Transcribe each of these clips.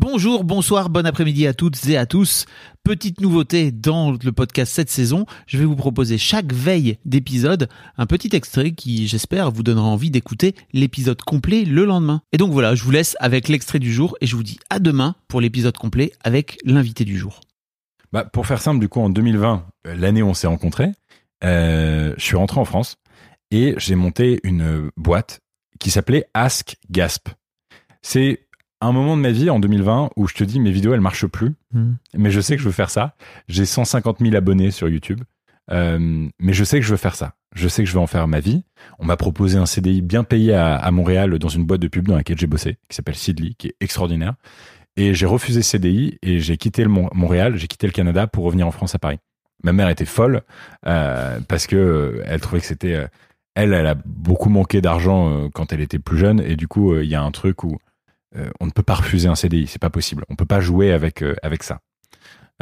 Bonjour, bonsoir, bon après-midi à toutes et à tous. Petite nouveauté dans le podcast cette saison, je vais vous proposer chaque veille d'épisode un petit extrait qui, j'espère, vous donnera envie d'écouter l'épisode complet le lendemain. Et donc voilà, je vous laisse avec l'extrait du jour et je vous dis à demain pour l'épisode complet avec l'invité du jour. Bah, pour faire simple, du coup, en 2020, euh, l'année où on s'est rencontrés, euh, je suis rentré en France et j'ai monté une boîte qui s'appelait Ask Gasp. C'est un moment de ma vie en 2020 où je te dis mes vidéos elles marchent plus, mais je sais que je veux faire ça. J'ai 150 000 abonnés sur YouTube, euh, mais je sais que je veux faire ça. Je sais que je veux en faire ma vie. On m'a proposé un CDI bien payé à, à Montréal dans une boîte de pub dans laquelle j'ai bossé, qui s'appelle Sidley, qui est extraordinaire. Et j'ai refusé ce CDI et j'ai quitté le Mon- Montréal, j'ai quitté le Canada pour revenir en France à Paris. Ma mère était folle euh, parce que euh, elle trouvait que c'était euh, elle, elle a beaucoup manqué d'argent quand elle était plus jeune et du coup il y a un truc où euh, on ne peut pas refuser un CDI, c'est pas possible. On peut pas jouer avec euh, avec ça.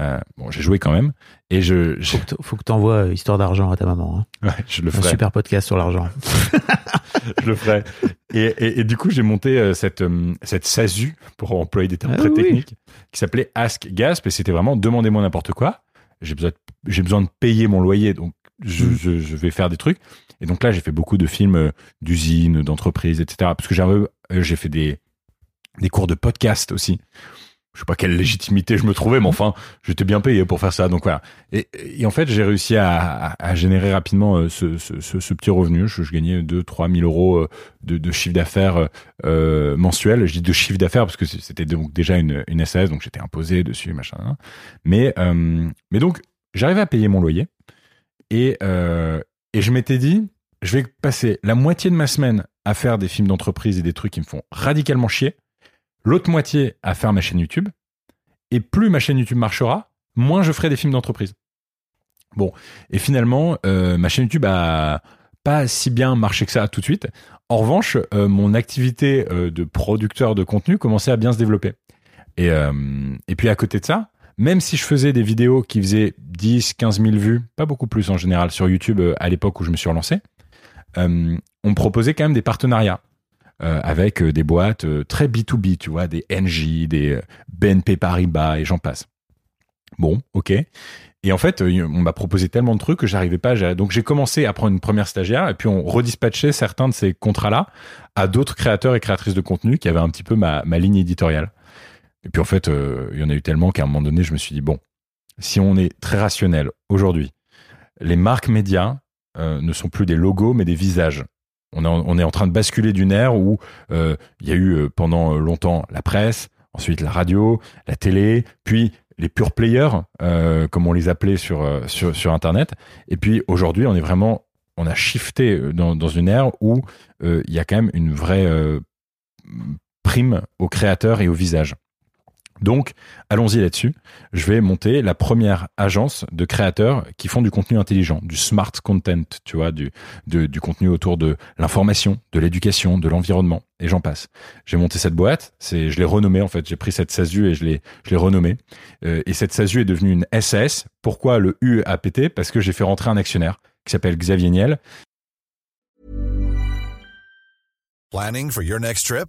Euh, bon, j'ai joué quand même et je je, Faut que t'envoies Histoire d'argent à ta maman. hein. ouais, je le Un ferai. super podcast sur l'argent. je le ferai. Et, et, et du coup, j'ai monté cette, cette SASU, pour employer des termes Ah très oui. techniques, qui s'appelait Ask Gasp, et c'était vraiment demandez-moi n'importe quoi. J'ai besoin, de, j'ai besoin de payer mon loyer, donc je, Mm. je, je vais faire des trucs. Et donc là, j'ai fait beaucoup de films d'usines, d'entreprises, etc. Parce que j'ai un j'ai fait des, des cours de podcast aussi. Je sais pas quelle légitimité je me trouvais, mais enfin, j'étais bien payé pour faire ça. Donc voilà. Et, et en fait, j'ai réussi à, à, à générer rapidement euh, ce, ce, ce, ce petit revenu. Je, je gagnais 2 3 000 euros euh, de, de chiffre d'affaires euh, mensuel. Je dis de chiffre d'affaires parce que c'était donc déjà une, une SAS, donc j'étais imposé dessus, machin. hein. Mais, euh, mais donc, j'arrivais à payer mon loyer. Et, euh, et je m'étais dit, je vais passer la moitié de ma semaine à faire des films d'entreprise et des trucs qui me font radicalement chier. L'autre moitié à faire ma chaîne YouTube. Et plus ma chaîne YouTube marchera, moins je ferai des films d'entreprise. Bon, et finalement, euh, ma chaîne YouTube a pas si bien marché que ça tout de suite. En revanche, euh, mon activité euh, de producteur de contenu commençait à bien se développer. Et, et puis à côté de ça, même si je faisais des vidéos qui faisaient 10, 15 000 vues, pas beaucoup plus en général sur YouTube à l'époque où je me suis relancé, on me proposait quand même des partenariats euh, avec euh, des boîtes euh, très B2B, tu vois, des NJ, des BNP Paribas et j'en passe. Bon, ok. Et en fait, on m'a proposé tellement de trucs que j'arrivais pas à. Donc j'ai commencé à prendre une première stagiaire et puis on redispatchait certains de ces contrats-là à d'autres créateurs et créatrices de contenu qui avaient un petit peu ma, ligne éditoriale. Et puis en fait, il y en a eu tellement qu'à un moment donné, je me suis dit, bon, si on est très rationnel aujourd'hui, les marques médias ne sont plus des logos mais des visages. On est en, train de basculer d'une ère où euh, il y a eu euh, pendant longtemps la presse, ensuite la radio, la télé, puis les pure players, euh, comme on les appelait sur, euh, sur, Internet. Et puis aujourd'hui, on est vraiment, on a shifté euh, dans, une ère où euh, il y a quand même une vraie euh, prime aux créateurs et aux visages. Donc, allons-y là-dessus. Je vais monter la première agence de créateurs qui font du contenu intelligent, du smart content, tu vois, du, contenu autour de l'information, de l'éducation, de l'environnement, et j'en passe. J'ai monté cette boîte, je l'ai renommée en fait. J'ai pris cette SASU et je l'ai, je l'ai renommée. Euh, et cette SASU est devenue une SAS. Pourquoi le U a pété Parce que j'ai fait rentrer un actionnaire qui s'appelle Xavier Niel. Planning for your next trip?